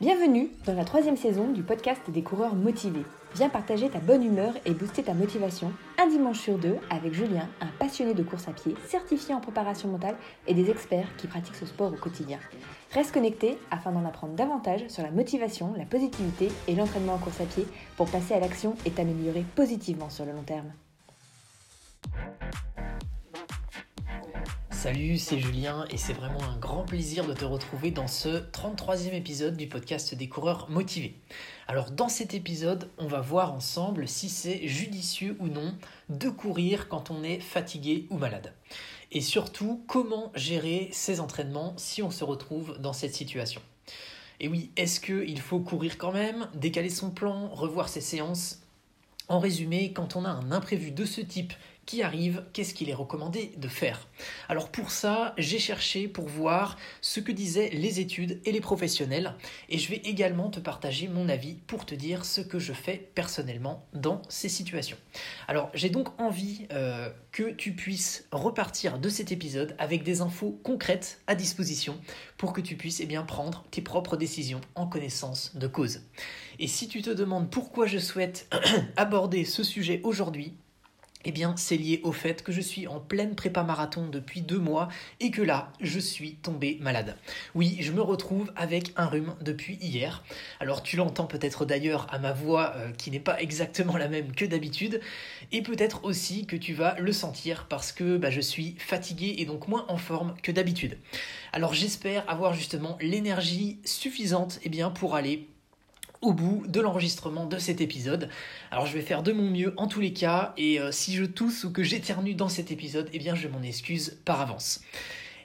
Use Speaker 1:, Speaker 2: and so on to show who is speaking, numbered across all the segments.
Speaker 1: Bienvenue dans la troisième saison du podcast des coureurs motivés. Viens partager ta bonne humeur et booster ta motivation un dimanche sur deux avec Julien, un passionné de course à pied, certifié en préparation mentale et des experts qui pratiquent ce sport au quotidien. Reste connecté afin d'en apprendre davantage sur la motivation, la positivité et l'entraînement en course à pied pour passer à l'action et t'améliorer positivement sur le long terme.
Speaker 2: Salut, c'est Julien et c'est vraiment un grand plaisir de te retrouver dans ce 33e épisode du podcast des coureurs motivés. Alors dans cet épisode, on va voir ensemble si c'est judicieux ou non de courir quand on est fatigué ou malade. Et surtout, comment gérer ses entraînements si on se retrouve dans cette situation. Et oui, est-ce qu'il faut courir quand même, décaler son plan, revoir ses séances? En résumé, quand on a un imprévu de ce type qui arrive, qu'est-ce qu'il est recommandé de faire? Alors pour ça, j'ai cherché pour voir ce que disaient les études et les professionnels et je vais également te partager mon avis pour te dire ce que je fais personnellement dans ces situations. Alors j'ai donc envie euh, que tu puisses repartir de cet épisode avec des infos concrètes à disposition pour que tu puisses eh bien, prendre tes propres décisions en connaissance de cause. Et si tu te demandes pourquoi je souhaite aborder ce sujet aujourd'hui, eh bien, c'est lié au fait que je suis en pleine prépa marathon depuis deux mois et que là, je suis tombé malade. Oui, je me retrouve avec un rhume depuis hier. Alors, tu l'entends peut-être d'ailleurs à ma voix euh, qui n'est pas exactement la même que d'habitude, et peut-être aussi que tu vas le sentir parce que bah, je suis fatigué et donc moins en forme que d'habitude. Alors, j'espère avoir justement l'énergie suffisante eh bien, pour aller au bout de l'enregistrement de cet épisode. Alors je vais faire de mon mieux en tous les cas et euh, si je tousse ou que j'éternue dans cet épisode, eh bien je m'en excuse par avance.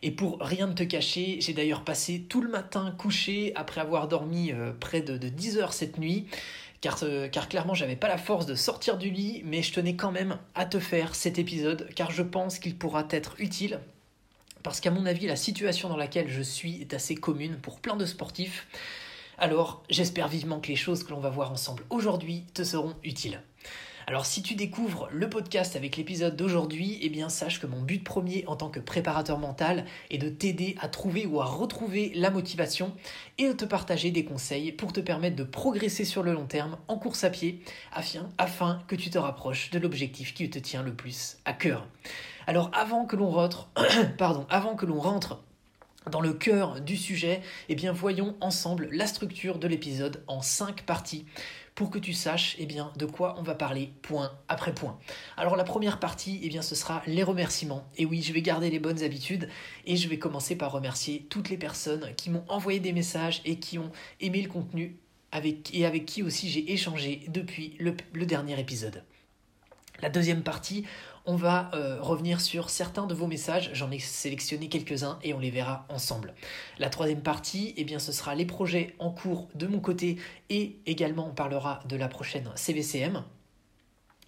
Speaker 2: Et pour rien ne te cacher, j'ai d'ailleurs passé tout le matin couché après avoir dormi euh, près de, 10 heures cette nuit. Car, euh, car clairement pas la force de sortir du lit, mais je tenais quand même à te faire cet épisode car je pense qu'il pourra t'être utile parce qu'à mon avis la situation dans laquelle je suis est assez commune pour plein de sportifs. Alors, j'espère vivement que les choses que l'on va voir ensemble aujourd'hui te seront utiles. Alors si tu découvres le podcast avec l'épisode d'aujourd'hui, eh bien sache que mon but premier en tant que préparateur mental est de t'aider à trouver ou à retrouver la motivation et de te partager des conseils pour te permettre de progresser sur le long terme en course à pied afin, que tu te rapproches de l'objectif qui te tient le plus à cœur. Alors avant que l'on rentre, pardon, avant que l'on rentre dans le cœur du sujet, eh bien voyons ensemble la structure de l'épisode en cinq parties pour que tu saches eh bien, de quoi on va parler point après point. Alors la première partie, eh bien, ce sera les remerciements. Et oui, je vais garder les bonnes habitudes et je vais commencer par remercier toutes les personnes qui m'ont envoyé des messages et qui ont aimé le contenu et avec qui aussi j'ai échangé depuis le dernier épisode. La deuxième partie, on va euh, revenir sur certains de vos messages. J'en ai sélectionné quelques-uns et on les verra ensemble. La troisième partie, eh bien, ce sera les projets en cours de mon côté et également on parlera de la prochaine CVCM.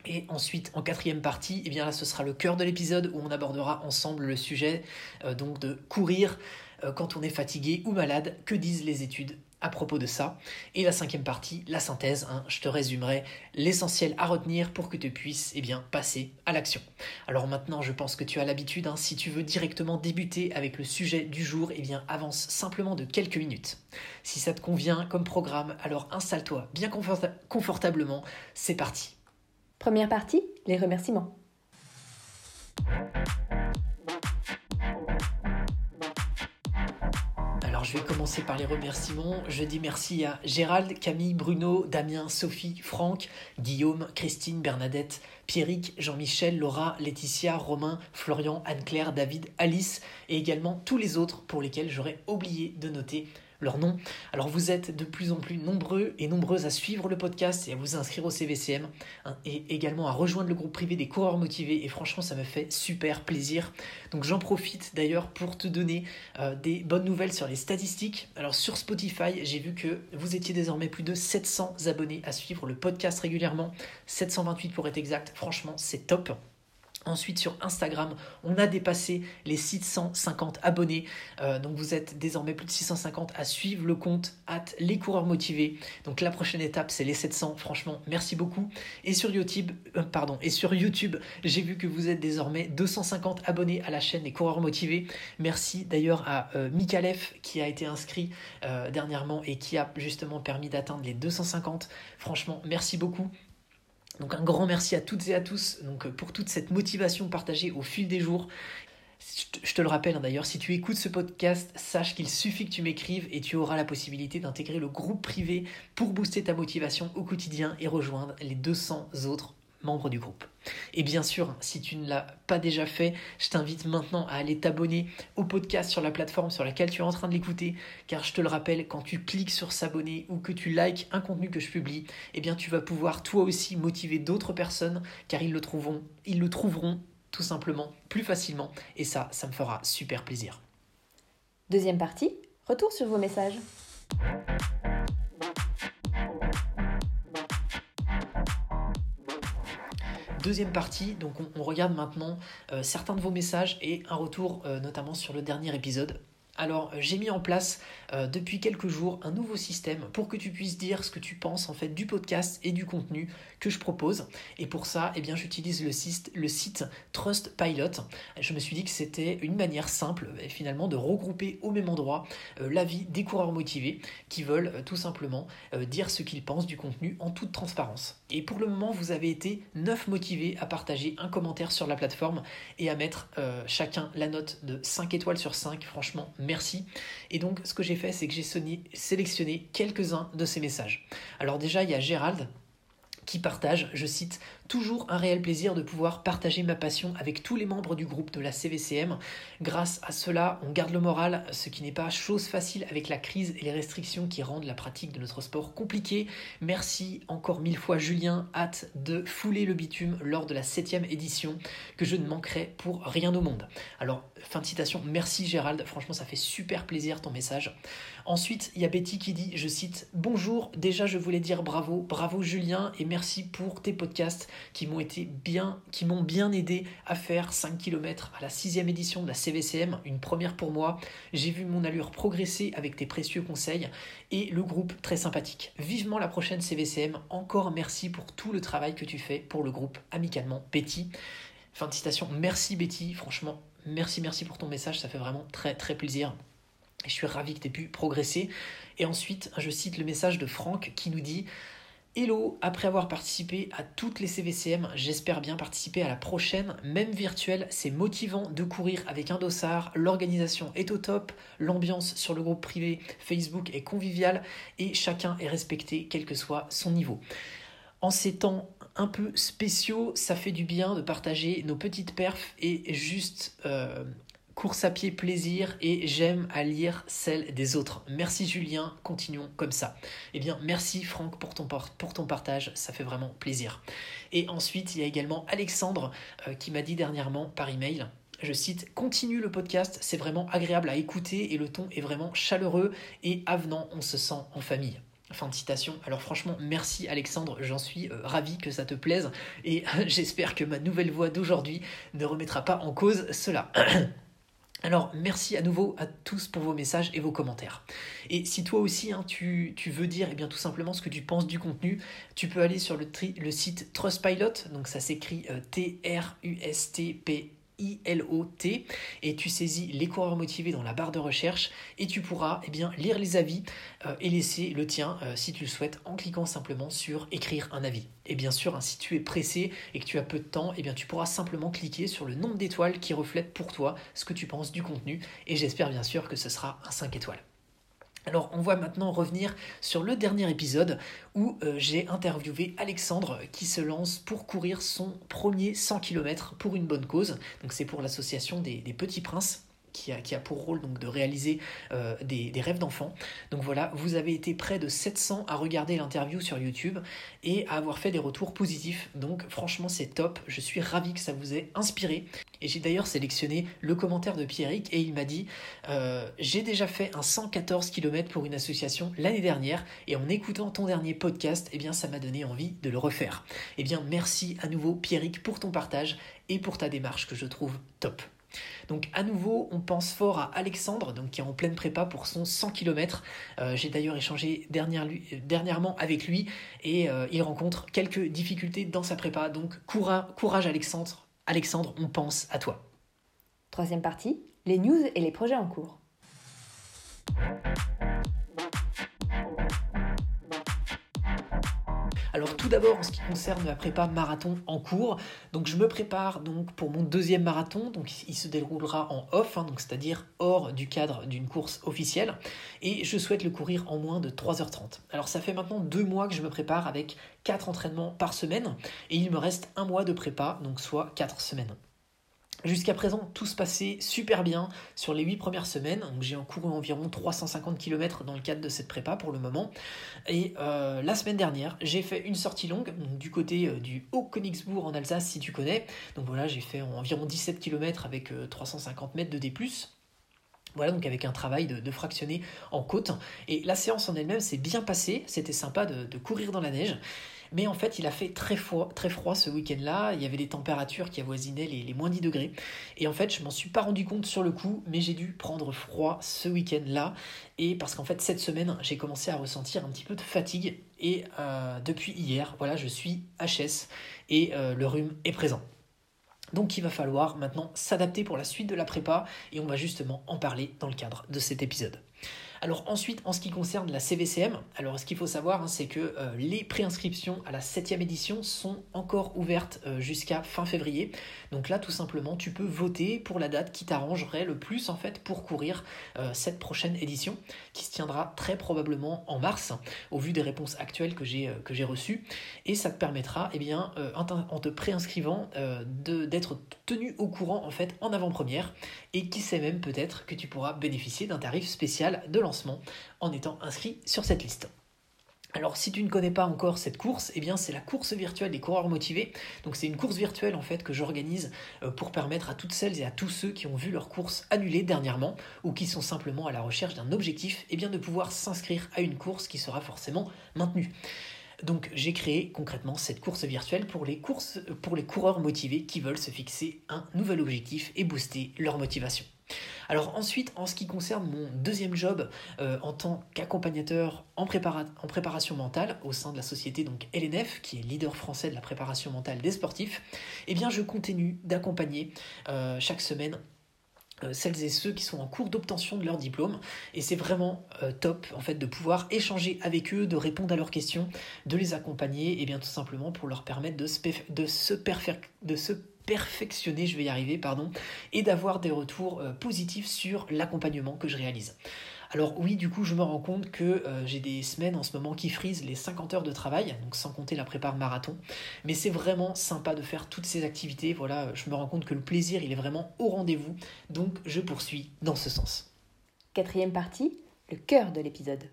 Speaker 2: Et ensuite, en quatrième partie, eh bien là, ce sera le cœur de l'épisode où on abordera ensemble le sujet euh, donc de courir euh, quand on est fatigué ou malade. Que disent les études à propos de ça. Et la cinquième partie, la synthèse, hein, je te résumerai l'essentiel à retenir pour que tu puisses eh bien, passer à l'action. Alors maintenant, je pense que tu as l'habitude, hein, si tu veux directement débuter avec le sujet du jour, eh bien, avance simplement de quelques minutes. Si ça te convient comme programme, alors installe-toi bien confortablement, c'est parti.
Speaker 1: Première partie, les remerciements.
Speaker 2: Vais commencer par les remerciements. Je dis merci à Gérald, Camille, Bruno, Damien, Sophie, Franck, Guillaume, Christine, Bernadette, Pierrick, Jean-Michel, Laura, Laetitia, Romain, Florian, Anne-Claire, David, Alice et également tous les autres pour lesquels j'aurais oublié de noter leur nom. Alors vous êtes de plus en plus nombreux et nombreuses à suivre le podcast et à vous inscrire au CVCM hein, et également à rejoindre le groupe privé des coureurs motivés et franchement ça me fait super plaisir. Donc j'en profite d'ailleurs pour te donner euh, des bonnes nouvelles sur les statistiques. Alors sur Spotify j'ai vu que vous étiez désormais plus de 700 abonnés à suivre le podcast régulièrement, 728 pour être exact, franchement c'est top. Ensuite sur Instagram, on a dépassé les 650 abonnés. Euh, donc vous êtes désormais plus de 650 à suivre le compte at les coureurs motivés. Donc la prochaine étape c'est les 700. Franchement, merci beaucoup. Et sur YouTube, euh, pardon, et sur YouTube, j'ai vu que vous êtes désormais 250 abonnés à la chaîne des coureurs motivés. Merci d'ailleurs à euh, qui a été inscrit dernièrement et qui a justement permis d'atteindre les 250. Franchement, merci beaucoup. Donc un grand merci à toutes et à tous donc, pour toute cette motivation partagée au fil des jours. Je te le rappelle hein, d'ailleurs, si tu écoutes ce podcast, sache qu'il suffit que tu m'écrives et tu auras la possibilité d'intégrer le groupe privé pour booster ta motivation au quotidien et rejoindre les 200 autres membres du groupe. Et bien sûr, si tu ne l'as pas déjà fait, je t'invite maintenant à aller t'abonner au podcast sur la plateforme sur laquelle tu es en train de l'écouter, car je te le rappelle, quand tu cliques sur s'abonner ou que tu likes un contenu que je publie, eh bien tu vas pouvoir toi aussi motiver d'autres personnes, car ils le trouveront, ils le trouveront tout simplement plus facilement, et ça, ça me fera super plaisir.
Speaker 1: Deuxième partie, retour sur vos messages.
Speaker 2: Deuxième partie, donc on, regarde maintenant euh, certains de vos messages et un retour euh, notamment sur le dernier épisode alors euh, j'ai mis en place euh, depuis quelques jours un nouveau système pour que tu puisses dire ce que tu penses en fait du podcast et du contenu que je propose. Et pour ça, eh bien j'utilise le site, Trustpilot. Je me suis dit que c'était une manière simple finalement de regrouper au même endroit euh, l'avis des coureurs motivés qui veulent tout simplement dire ce qu'ils pensent du contenu en toute transparence. Et pour le moment, vous avez été 9 motivés à partager un commentaire sur la plateforme et à mettre chacun la note de 5 étoiles sur 5. Franchement, merci. Et donc, ce que j'ai fait, c'est que j'ai sélectionné quelques-uns de ces messages. Alors déjà, il y a Gérald qui partage, je cite, Toujours un réel plaisir de pouvoir partager ma passion avec tous les membres du groupe de la CVCM. Grâce à cela, on garde le moral, ce qui n'est pas chose facile avec la crise et les restrictions qui rendent la pratique de notre sport compliquée. Merci encore mille fois Julien, hâte de fouler le bitume lors de la septième édition que je ne manquerai pour rien au monde. Alors, fin de citation, merci Gérald, franchement ça fait super plaisir ton message. Ensuite, il y a Betty qui dit, je cite, Bonjour, déjà je voulais dire bravo, bravo Julien et merci pour tes podcasts qui m'ont été bien, qui m'ont bien aidé à faire 5 km à la sixième édition de la CVCM, une première pour moi. J'ai vu mon allure progresser avec tes précieux conseils et le groupe très sympathique. Vivement la prochaine CVCM. Encore merci pour tout le travail que tu fais pour le groupe amicalement Betty. Fin de citation. Merci Betty, franchement, merci, merci pour ton message, ça fait vraiment très très plaisir. Je suis ravi que tu aies pu progresser. Et ensuite, je cite le message de Franck qui nous dit Hello, après avoir participé à toutes les CVCM, j'espère bien participer à la prochaine, même virtuelle. C'est motivant de courir avec un dossard, l'organisation est au top, l'ambiance sur le groupe privé Facebook est conviviale et chacun est respecté quel que soit son niveau. En ces temps un peu spéciaux, ça fait du bien de partager nos petites perfs et juste euh, course à pied plaisir et j'aime à lire celle des autres. Merci Julien, continuons comme ça. Eh bien, merci Franck pour ton, pour ton partage, ça fait vraiment plaisir. Et ensuite, il y a également Alexandre euh, qui m'a dit dernièrement par email je cite, continue le podcast, c'est vraiment agréable à écouter et le ton est vraiment chaleureux et avenant, on se sent en famille. Fin de citation. Alors franchement, merci Alexandre, j'en suis euh, ravi que ça te plaise et j'espère que ma nouvelle voix d'aujourd'hui ne remettra pas en cause cela. Alors merci à nouveau à tous pour vos messages et vos commentaires. Et si toi aussi hein, tu, veux dire eh bien, tout simplement ce que tu penses du contenu, tu peux aller sur le, site Trustpilot, donc ça s'écrit euh, T-R-U-S-T-P I-L-O-T et tu saisis les coureurs motivés dans la barre de recherche et tu pourras eh bien, lire les avis euh, et laisser le tien euh, si tu le souhaites en cliquant simplement sur écrire un avis. Et bien sûr, hein, si tu es pressé et que tu as peu de temps, eh bien, tu pourras simplement cliquer sur le nombre d'étoiles qui reflète pour toi ce que tu penses du contenu et j'espère bien sûr que ce sera un 5 étoiles. Alors on va maintenant revenir sur le dernier épisode où euh, j'ai interviewé Alexandre qui se lance pour courir son premier 100 km pour une bonne cause. Donc c'est pour l'association des, Petits Princes. Qui a, pour rôle de réaliser euh, des, des, rêves d'enfants. Donc voilà, vous avez été près de 700 à regarder l'interview sur YouTube et à avoir fait des retours positifs. Donc franchement c'est top, je suis ravi que ça vous ait inspiré. Et j'ai d'ailleurs sélectionné le commentaire de Pierrick et il m'a dit euh, J'ai déjà fait un 114 km pour une association l'année dernière et en écoutant ton dernier podcast, eh bien ça m'a donné envie de le refaire. Eh bien merci à nouveau Pierrick pour ton partage et pour ta démarche que je trouve top. Donc à nouveau, on pense fort à Alexandre, qui est en pleine prépa pour son 100 km. Euh, j'ai d'ailleurs échangé dernièrement avec lui et euh, il rencontre quelques difficultés dans sa prépa. Donc courage Alexandre, Alexandre, on pense à toi.
Speaker 1: Troisième partie, les news et les projets en cours.
Speaker 2: Alors tout d'abord en ce qui concerne la prépa marathon en cours, donc je me prépare donc pour mon deuxième marathon, donc il se déroulera en off, hein, c'est-à-dire hors du cadre d'une course officielle, et je souhaite le courir en moins de 3h30. Alors ça fait maintenant deux mois que je me prépare avec quatre entraînements par semaine, et il me reste un mois de prépa, donc soit quatre semaines. Jusqu'à présent, tout se passait super bien sur les 8 premières semaines. J'ai couru environ 350 km dans le cadre de cette prépa pour le moment. Et euh, la semaine dernière, j'ai fait une sortie longue du côté euh, du Haut-Königsbourg en Alsace, si tu connais. Donc voilà, j'ai fait environ 17 km avec 350 euh, mètres de D. Voilà, donc avec un travail de, fractionner en côte. Et la séance en elle-même s'est bien passée. C'était sympa de courir dans la neige. Mais en fait, il a fait très froid, très froid ce week-end-là. Il y avait des températures qui avoisinaient les, moins 10 degrés. Et en fait, je m'en suis pas rendu compte sur le coup, mais j'ai dû prendre froid ce week-end-là. Et parce qu'en fait, cette semaine, j'ai commencé à ressentir un petit peu de fatigue. Et euh, depuis hier, voilà, je suis HS et euh, le rhume est présent. Donc il va falloir maintenant s'adapter pour la suite de la prépa et on va justement en parler dans le cadre de cet épisode. Alors ensuite, en ce qui concerne la CVCM, alors ce qu'il faut savoir, hein, c'est que euh, les préinscriptions à la 7e édition sont encore ouvertes euh, jusqu'à fin février. Donc là, tout simplement, tu peux voter pour la date qui t'arrangerait le plus en fait pour courir euh, cette prochaine édition, qui se tiendra très probablement en mars, au vu des réponses actuelles que j'ai j'ai reçues. Et ça te permettra, eh bien, en te préinscrivant, d'être tenu au courant en fait en avant-première. Et qui sait même peut-être que tu pourras bénéficier d'un tarif spécial de lancement en étant inscrit sur cette liste. Alors si tu ne connais pas encore cette course, eh c'est la course virtuelle des coureurs motivés. Donc c'est une course virtuelle en fait que j'organise euh, pour permettre à toutes celles et à tous ceux qui ont vu leur course annulée dernièrement ou qui sont simplement à la recherche d'un objectif, eh bien de pouvoir s'inscrire à une course qui sera forcément maintenue. Donc j'ai créé concrètement cette course virtuelle pour les coureurs motivés qui veulent se fixer un nouvel objectif et booster leur motivation. Alors ensuite, en ce qui concerne mon deuxième job euh, en tant qu'accompagnateur en, préparation mentale au sein de la société donc LNF, qui est leader français de la préparation mentale des sportifs, eh bien je continue d'accompagner euh, chaque semaine euh, celles et ceux qui sont en cours d'obtention de leur diplôme. Et c'est vraiment top en fait de pouvoir échanger avec eux, de répondre à leurs questions, de les accompagner et bien tout simplement pour leur permettre de se, de perfectionner, je vais y arriver, pardon, et d'avoir des retours euh, positifs sur l'accompagnement que je réalise. Alors oui, du coup, je me rends compte que euh, j'ai des semaines en ce moment qui frisent les 50 heures de travail, donc sans compter la prépare marathon. Mais c'est vraiment sympa de faire toutes ces activités. Voilà, je me rends compte que le plaisir, il est vraiment au rendez-vous. Donc je poursuis dans ce sens.
Speaker 1: Quatrième partie, le cœur de l'épisode.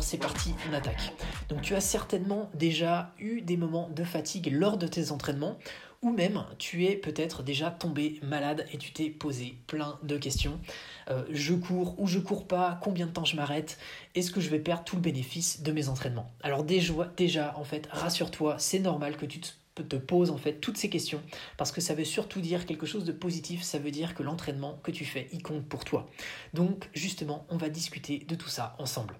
Speaker 2: C'est parti, on attaque. Donc tu as certainement déjà eu des moments de fatigue lors de tes entraînements ou même tu es peut-être déjà tombé malade et tu t'es posé plein de questions. Euh, je cours ou je cours pas, combien de temps je m'arrête, est-ce que je vais perdre tout le bénéfice de mes entraînements? Alors déjà, en fait, rassure-toi, c'est normal que tu te, te poses en fait toutes ces questions parce que ça veut surtout dire quelque chose de positif, ça veut dire que l'entraînement que tu fais, il compte pour toi. Donc justement, on va discuter de tout ça ensemble.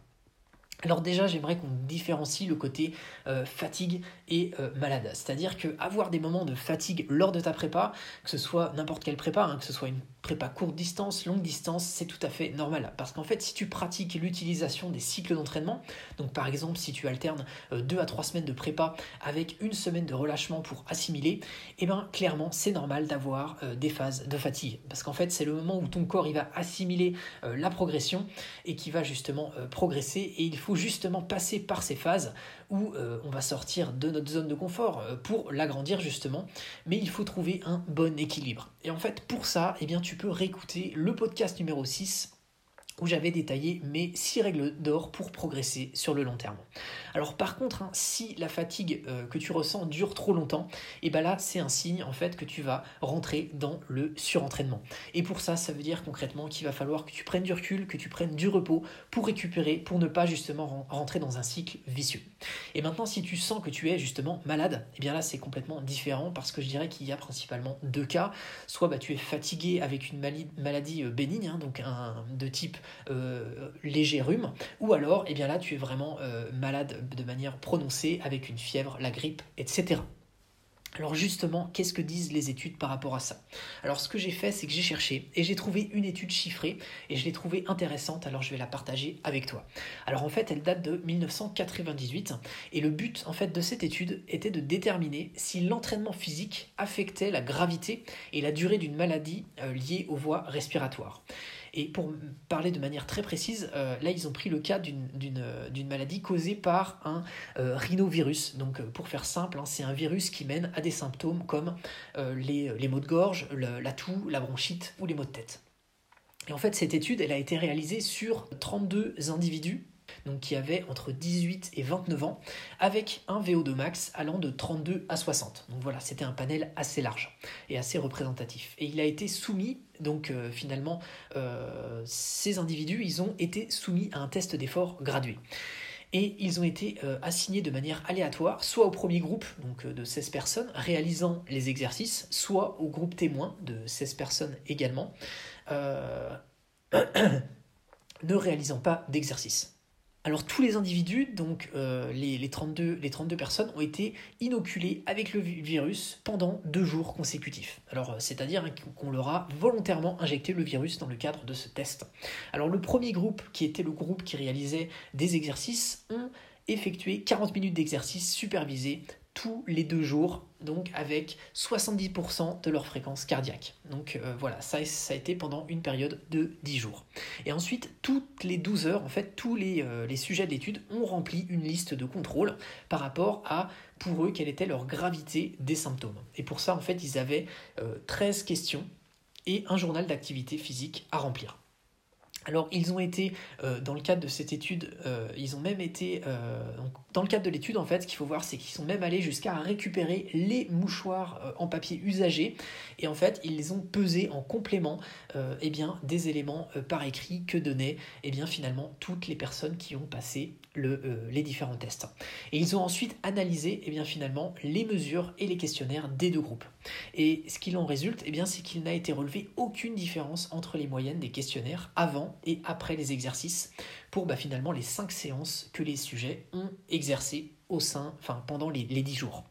Speaker 2: Alors déjà, j'aimerais qu'on différencie le côté euh, fatigue et euh, malade. C'est-à-dire que avoir des moments de fatigue lors de ta prépa, que ce soit n'importe quelle prépa, hein, que ce soit une prépa courte distance, longue distance, c'est tout à fait normal. Parce qu'en fait, si tu pratiques l'utilisation des cycles d'entraînement, donc par exemple si tu alternes 2 euh, à 3 semaines de prépa avec une semaine de relâchement pour assimiler, eh bien clairement c'est normal d'avoir des phases de fatigue. Parce qu'en fait, c'est le moment où ton corps il va assimiler la progression et qui va justement progresser et il faut justement passer par ces phases où euh, on va sortir de notre zone de confort euh, pour l'agrandir justement, mais il faut trouver un bon équilibre. Et en fait, pour ça, eh bien, tu peux réécouter le podcast numéro 6 où j'avais détaillé mes six règles d'or pour progresser sur le long terme. Alors par contre, hein, si la fatigue euh, que tu ressens dure trop longtemps, et eh ben là c'est un signe en fait que tu vas rentrer dans le surentraînement. Et pour ça, ça veut dire concrètement qu'il va falloir que tu prennes du recul, que tu prennes du repos pour récupérer, pour ne pas justement rentrer dans un cycle vicieux. Et maintenant, si tu sens que tu es justement malade, et eh bien là c'est complètement différent parce que je dirais qu'il y a principalement deux cas. Soit bah, tu es fatigué avec une maladie euh, bénigne, hein, donc un, de type euh, léger rhume, ou alors, eh bien là, tu es vraiment euh, malade de manière prononcée avec une fièvre, la grippe, etc. Alors justement, qu'est-ce que disent les études par rapport à ça? Alors ce que j'ai fait, c'est que j'ai cherché et j'ai trouvé une étude chiffrée et je l'ai trouvée intéressante, alors je vais la partager avec toi. Alors en fait, elle date de 1998 et le but en fait de cette étude était de déterminer si l'entraînement physique affectait la gravité et la durée d'une maladie liée aux voies respiratoires. Et pour parler de manière très précise, euh, là, ils ont pris le cas d'une maladie causée par un euh, rhinovirus. Donc, euh, pour faire simple, hein, c'est un virus qui mène à des symptômes comme les, les, maux de gorge, la toux, la bronchite ou les maux de tête. Et en fait, cette étude, elle a été réalisée sur 32 individus donc qui avait entre 18 et 29 ans, avec un VO2 max allant de 32 à 60. Donc voilà, c'était un panel assez large et assez représentatif. Et il a été soumis, donc euh, finalement, euh, ces individus, ils ont été soumis à un test d'effort gradué et ils ont été euh, assignés de manière aléatoire, soit au premier groupe, donc de 16 personnes, réalisant les exercices, soit au groupe témoin de 16 personnes également, ne réalisant pas d'exercice. Alors tous les individus, donc euh, les, 32, les 32 personnes, ont été inoculés avec le virus pendant deux jours consécutifs. Alors euh, c'est-à-dire qu'on leur a volontairement injecté le virus dans le cadre de ce test. Alors le premier groupe, qui était le groupe qui réalisait des exercices, ont effectué 40 minutes d'exercice supervisés tous les deux jours, donc avec 70% de leur fréquence cardiaque. Donc euh, voilà, ça, a été pendant une période de 10 jours. Et ensuite, toutes les 12 heures, en fait, tous les, euh, sujets d'études ont rempli une liste de contrôle par rapport à, pour eux, quelle était leur gravité des symptômes. Et pour ça, en fait, ils avaient 13 euh, questions et un journal d'activité physique à remplir. Alors ils ont été, euh, dans le cadre de cette étude, euh, ils ont même été, euh, dans le cadre de l'étude en fait, ce qu'il faut voir c'est qu'ils sont même allés jusqu'à récupérer les mouchoirs en papier usagés. Et en fait ils les ont pesés en complément eh bien, des éléments par écrit que donnaient eh bien, finalement toutes les personnes qui ont passé le, les différents tests. Et ils ont ensuite analysé eh bien, finalement les mesures et les questionnaires des deux groupes. Et ce qu'il en résulte, eh bien, c'est qu'il n'a été relevé aucune différence entre les moyennes des questionnaires avant et après les exercices pour bah, finalement les cinq séances que les sujets ont exercées au sein, enfin pendant les, les 10 jours.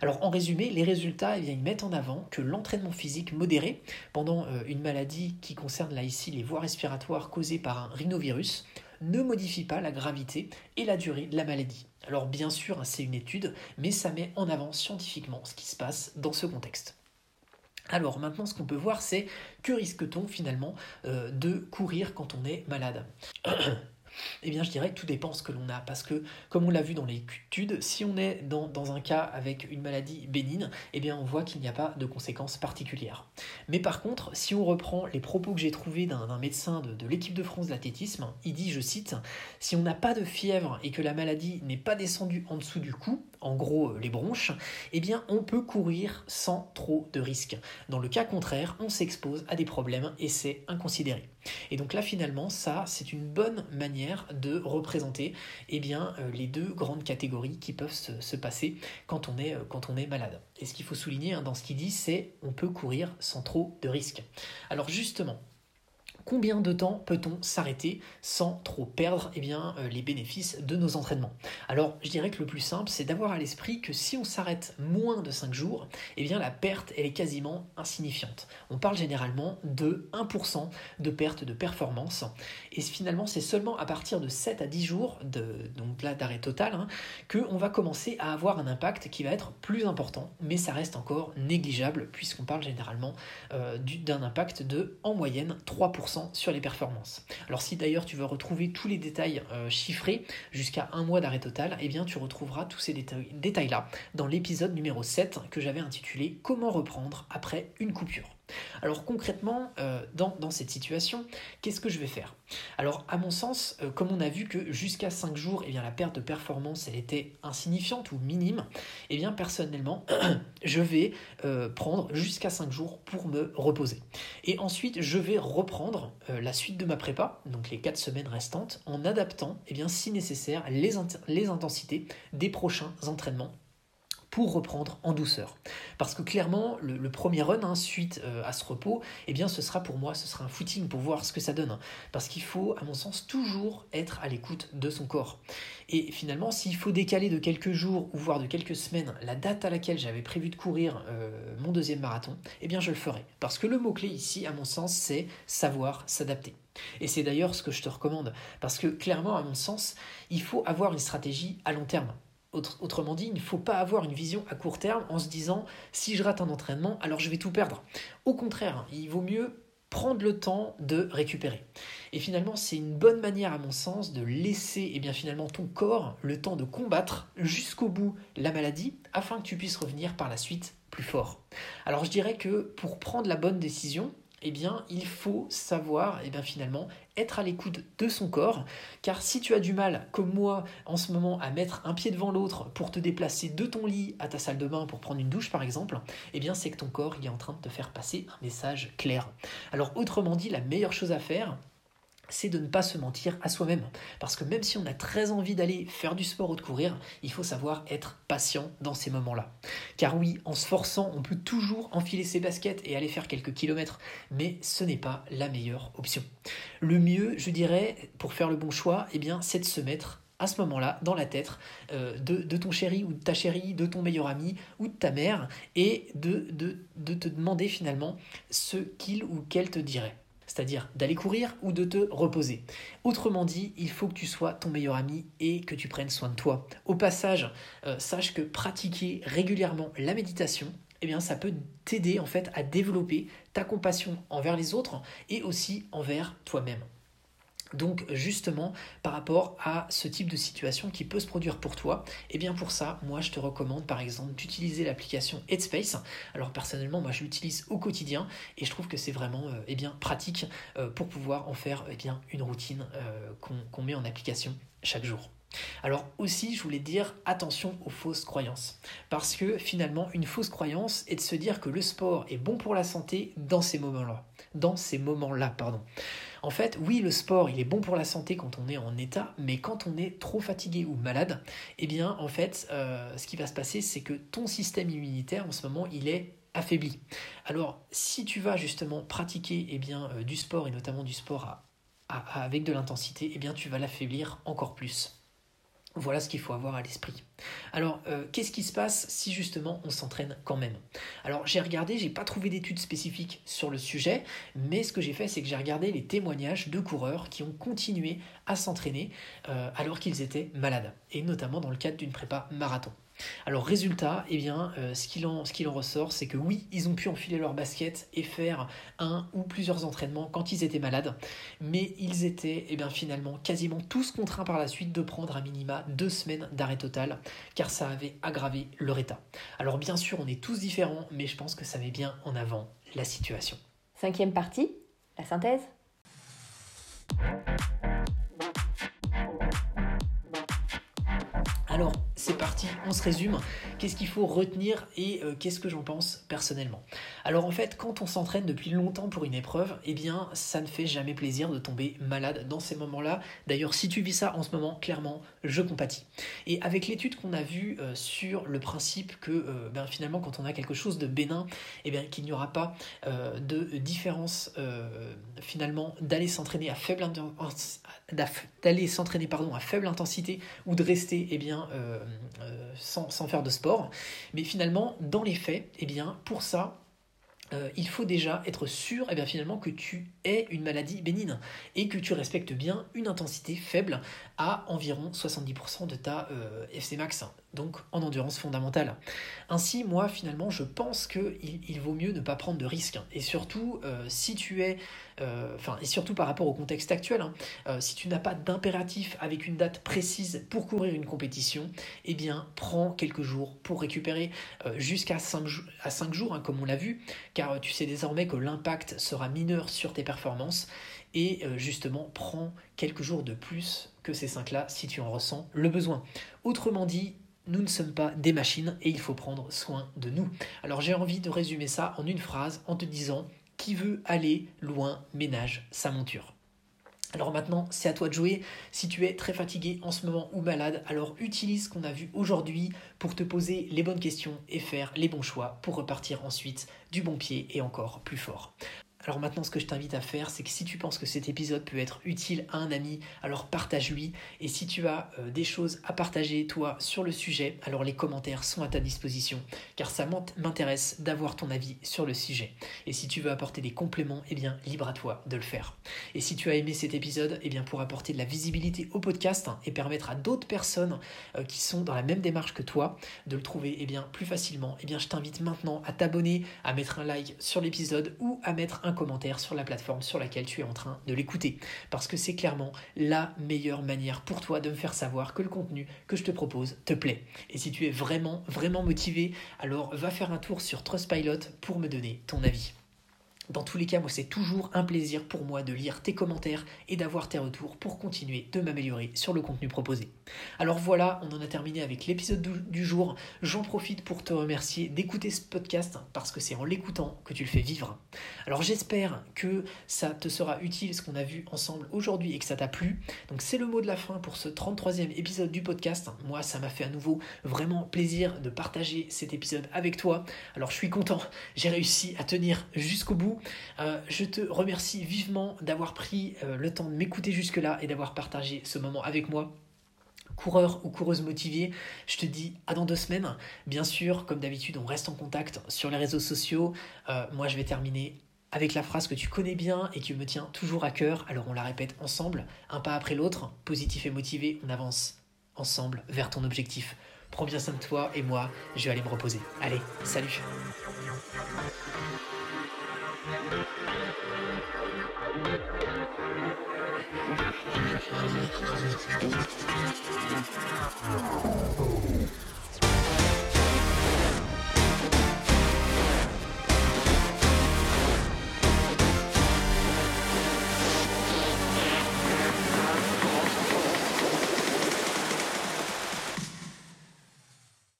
Speaker 2: Alors en résumé, les résultats eh bien, ils mettent en avant que l'entraînement physique modéré pendant euh, une maladie qui concerne là ici les voies respiratoires causées par un rhinovirus ne modifie pas la gravité et la durée de la maladie. Alors bien sûr, hein, c'est une étude, mais ça met en avant scientifiquement ce qui se passe dans ce contexte. Alors maintenant, ce qu'on peut voir, c'est que risque-t-on finalement euh, de courir quand on est malade? Eh bien, je dirais que tout dépend ce que l'on a. Parce que, comme on l'a vu dans l'étude, si on est dans, un cas avec une maladie bénigne, eh bien, on voit qu'il n'y a pas de conséquences particulières. Mais par contre, si on reprend les propos que j'ai trouvés d'un médecin de, de l'équipe de France d'athlétisme, il dit, je cite, Si on n'a pas de fièvre et que la maladie n'est pas descendue en dessous du cou, en gros euh, les bronches, eh bien, on peut courir sans trop de risques. Dans le cas contraire, on s'expose à des problèmes et c'est inconsidéré. Et donc là, finalement, ça, c'est une bonne manière de représenter eh bien, euh, les deux grandes catégories qui peuvent se, passer quand on, est, euh, quand on est malade. Et ce qu'il faut souligner hein, dans ce qu'il dit, c'est on peut courir sans trop de risques. Alors justement, combien de temps peut-on s'arrêter sans trop perdre eh bien, euh, les bénéfices de nos entraînements? Alors, je dirais que le plus simple, c'est d'avoir à l'esprit que si on s'arrête moins de 5 jours, eh bien, la perte, elle est quasiment insignifiante. On parle généralement de 1% de perte de performance. Et finalement, c'est seulement à partir de 7 à 10 jours, de, donc là d'arrêt total, hein, qu'on va commencer à avoir un impact qui va être plus important, mais ça reste encore négligeable, puisqu'on parle généralement euh, d'un impact de, en moyenne, 3% sur les performances. Alors si d'ailleurs tu veux retrouver tous les détails euh, chiffrés jusqu'à un mois d'arrêt total, eh bien tu retrouveras tous ces détails-là dans l'épisode numéro 7 que j'avais intitulé Comment reprendre après une coupure. Alors concrètement, euh, dans, cette situation, qu'est-ce que je vais faire? Alors à mon sens, euh, comme on a vu que jusqu'à 5 jours, eh bien, la perte de performance, elle était insignifiante ou minime, eh bien personnellement, je vais euh, prendre jusqu'à 5 jours pour me reposer. Et ensuite, je vais reprendre la suite de ma prépa, donc les 4 semaines restantes, en adaptant, eh bien, si nécessaire, les, les intensités des prochains entraînements reprendre en douceur. Parce que clairement, le, premier run, hein, suite euh, à ce repos, eh bien ce sera pour moi, ce sera un footing pour voir ce que ça donne. Hein. Parce qu'il faut, à mon sens, toujours être à l'écoute de son corps. Et finalement, s'il faut décaler de quelques jours ou voire de quelques semaines la date à laquelle j'avais prévu de courir euh, mon deuxième marathon, eh bien je le ferai. Parce que le mot-clé ici, à mon sens, c'est savoir s'adapter. Et c'est d'ailleurs ce que je te recommande, parce que clairement, à mon sens, il faut avoir une stratégie à long terme autrement dit, il ne faut pas avoir une vision à court terme en se disant si je rate un entraînement, alors je vais tout perdre. Au contraire, il vaut mieux prendre le temps de récupérer. Et finalement, c'est une bonne manière, à mon sens, de laisser eh bien, finalement ton corps le temps de combattre jusqu'au bout la maladie afin que tu puisses revenir par la suite plus fort. Alors je dirais que pour prendre la bonne décision, eh bien, il faut savoir, eh bien, finalement, être à l'écoute de son corps, car si tu as du mal, comme moi, en ce moment, à mettre un pied devant l'autre pour te déplacer de ton lit à ta salle de bain pour prendre une douche, par exemple, eh bien, c'est que ton corps, est en train de te faire passer un message clair. Alors, autrement dit, la meilleure chose à faire, c'est de ne pas se mentir à soi-même. Parce que même si on a très envie d'aller faire du sport ou de courir, il faut savoir être patient dans ces moments-là. Car oui, en se forçant, on peut toujours enfiler ses baskets et aller faire quelques kilomètres, mais ce n'est pas la meilleure option. Le mieux, je dirais, pour faire le bon choix, eh bien, c'est de se mettre à ce moment-là dans la tête euh, de, ton chéri ou de ta chérie, de ton meilleur ami ou de ta mère, et de, de te demander finalement ce qu'il ou qu'elle te dirait c'est-à-dire d'aller courir ou de te reposer. Autrement dit, il faut que tu sois ton meilleur ami et que tu prennes soin de toi. Au passage, euh, sache que pratiquer régulièrement la méditation, eh bien, ça peut t'aider en fait à développer ta compassion envers les autres et aussi envers toi-même. Donc justement, par rapport à ce type de situation qui peut se produire pour toi, et eh bien pour ça, moi je te recommande par exemple d'utiliser l'application Headspace. Alors personnellement, moi je l'utilise au quotidien et je trouve que c'est vraiment euh, eh bien, pratique euh, pour pouvoir en faire eh bien, une routine euh, qu'on met en application chaque jour. Alors aussi, je voulais dire attention aux fausses croyances. Parce que finalement, une fausse croyance est de se dire que le sport est bon pour la santé dans ces moments-là. Dans ces moments-là, pardon. En fait, oui, le sport, il est bon pour la santé quand on est en état, mais quand on est trop fatigué ou malade, eh bien, en fait, euh, ce qui va se passer, c'est que ton système immunitaire, en ce moment, il est affaibli. Alors, si tu vas justement pratiquer eh euh, du sport, et notamment du sport avec de l'intensité, eh bien, tu vas l'affaiblir encore plus. Voilà ce qu'il faut avoir à l'esprit. Alors, euh, qu'est-ce qui se passe si justement on s'entraîne quand même? Alors, j'ai regardé, j'ai pas trouvé d'études spécifiques sur le sujet, mais ce que j'ai fait, c'est que j'ai regardé les témoignages de coureurs qui ont continué à s'entraîner euh, alors qu'ils étaient malades, et notamment dans le cadre d'une prépa marathon. Alors résultat, eh bien, euh, ce qu'il en, ressort, c'est que oui, ils ont pu enfiler leur basket et faire un ou plusieurs entraînements quand ils étaient malades, mais ils étaient eh bien, finalement quasiment tous contraints par la suite de prendre à minima deux semaines d'arrêt total, car ça avait aggravé leur état. Alors bien sûr, on est tous différents, mais je pense que ça met bien en avant la situation.
Speaker 1: Cinquième partie, la synthèse.
Speaker 2: C'est parti, on se résume. Qu'est-ce qu'il faut retenir et euh, qu'est-ce que j'en pense personnellement? Alors en fait, quand on s'entraîne depuis longtemps pour une épreuve, eh bien, ça ne fait jamais plaisir de tomber malade dans ces moments-là. D'ailleurs, si tu vis ça en ce moment, clairement, je compatis. Et avec l'étude qu'on a vue euh, sur le principe que euh, ben, finalement, quand on a quelque chose de bénin, eh bien, qu'il n'y aura pas de différence finalement d'aller s'entraîner à faible pardon à faible intensité ou de rester eh bien euh, sans, faire de sport. Mais finalement, dans les faits, eh bien, pour ça, euh, il faut déjà être sûr eh bien, finalement que tu es une maladie bénigne et que tu respectes bien une intensité faible à environ 70% de ta FC max. Donc en endurance fondamentale. Ainsi, moi, finalement, je pense qu'il il vaut mieux ne pas prendre de risques. Et surtout, euh, si tu es, euh, enfin, et surtout par rapport au contexte actuel, hein, euh, si tu n'as pas d'impératif avec une date précise pour courir une compétition, eh bien, prends quelques jours pour récupérer jusqu'à 5, à 5 jours, hein, comme on l'a vu, car tu sais désormais que l'impact sera mineur sur tes performances. Et justement, prends quelques jours de plus que ces 5-là si tu en ressens le besoin. Autrement dit, nous ne sommes pas des machines et il faut prendre soin de nous. Alors j'ai envie de résumer ça en une phrase en te disant qui veut aller loin ménage sa monture. Alors maintenant, c'est à toi de jouer. Si tu es très fatigué en ce moment ou malade, alors utilise ce qu'on a vu aujourd'hui pour te poser les bonnes questions et faire les bons choix pour repartir ensuite du bon pied et encore plus fort. Alors maintenant, ce que je t'invite à faire, c'est que si tu penses que cet épisode peut être utile à un ami, alors partage-lui. Et si tu as euh, des choses à partager, toi, sur le sujet, alors les commentaires sont à ta disposition, car ça m'intéresse d'avoir ton avis sur le sujet. Et si tu veux apporter des compléments, eh bien, libre à toi de le faire. Et si tu as aimé cet épisode, eh bien, pour apporter de la visibilité au podcast hein, et permettre à d'autres personnes euh, qui sont dans la même démarche que toi de le trouver eh bien, plus facilement, eh bien, je t'invite maintenant à t'abonner, à mettre un like sur l'épisode ou à mettre un commentaire sur la plateforme sur laquelle tu es en train de l'écouter. Parce que c'est clairement la meilleure manière pour toi de me faire savoir que le contenu que je te propose te plaît. Et si tu es vraiment, vraiment motivé, alors va faire un tour sur Trustpilot pour me donner ton avis. Dans tous les cas, moi, c'est toujours un plaisir pour moi de lire tes commentaires et d'avoir tes retours pour continuer de m'améliorer sur le contenu proposé. Alors voilà, on en a terminé avec l'épisode du jour. J'en profite pour te remercier d'écouter ce podcast parce que c'est en l'écoutant que tu le fais vivre. Alors j'espère que ça te sera utile ce qu'on a vu ensemble aujourd'hui et que ça t'a plu. Donc c'est le mot de la fin pour ce 33e épisode du podcast. Moi, ça m'a fait à nouveau vraiment plaisir de partager cet épisode avec toi. Alors je suis content, j'ai réussi à tenir jusqu'au bout. Euh, je te remercie vivement d'avoir pris euh, le temps de m'écouter jusque-là et d'avoir partagé ce moment avec moi coureur ou coureuse motivée, je te dis à dans deux semaines. Bien sûr, comme d'habitude, on reste en contact sur les réseaux sociaux. Euh, moi, je vais terminer avec la phrase que tu connais bien et qui me tient toujours à cœur. Alors on la répète ensemble, un pas après l'autre, positif et motivé, on avance ensemble vers ton objectif. Prends bien soin de toi et moi, je vais aller me reposer. Allez, salut Oh.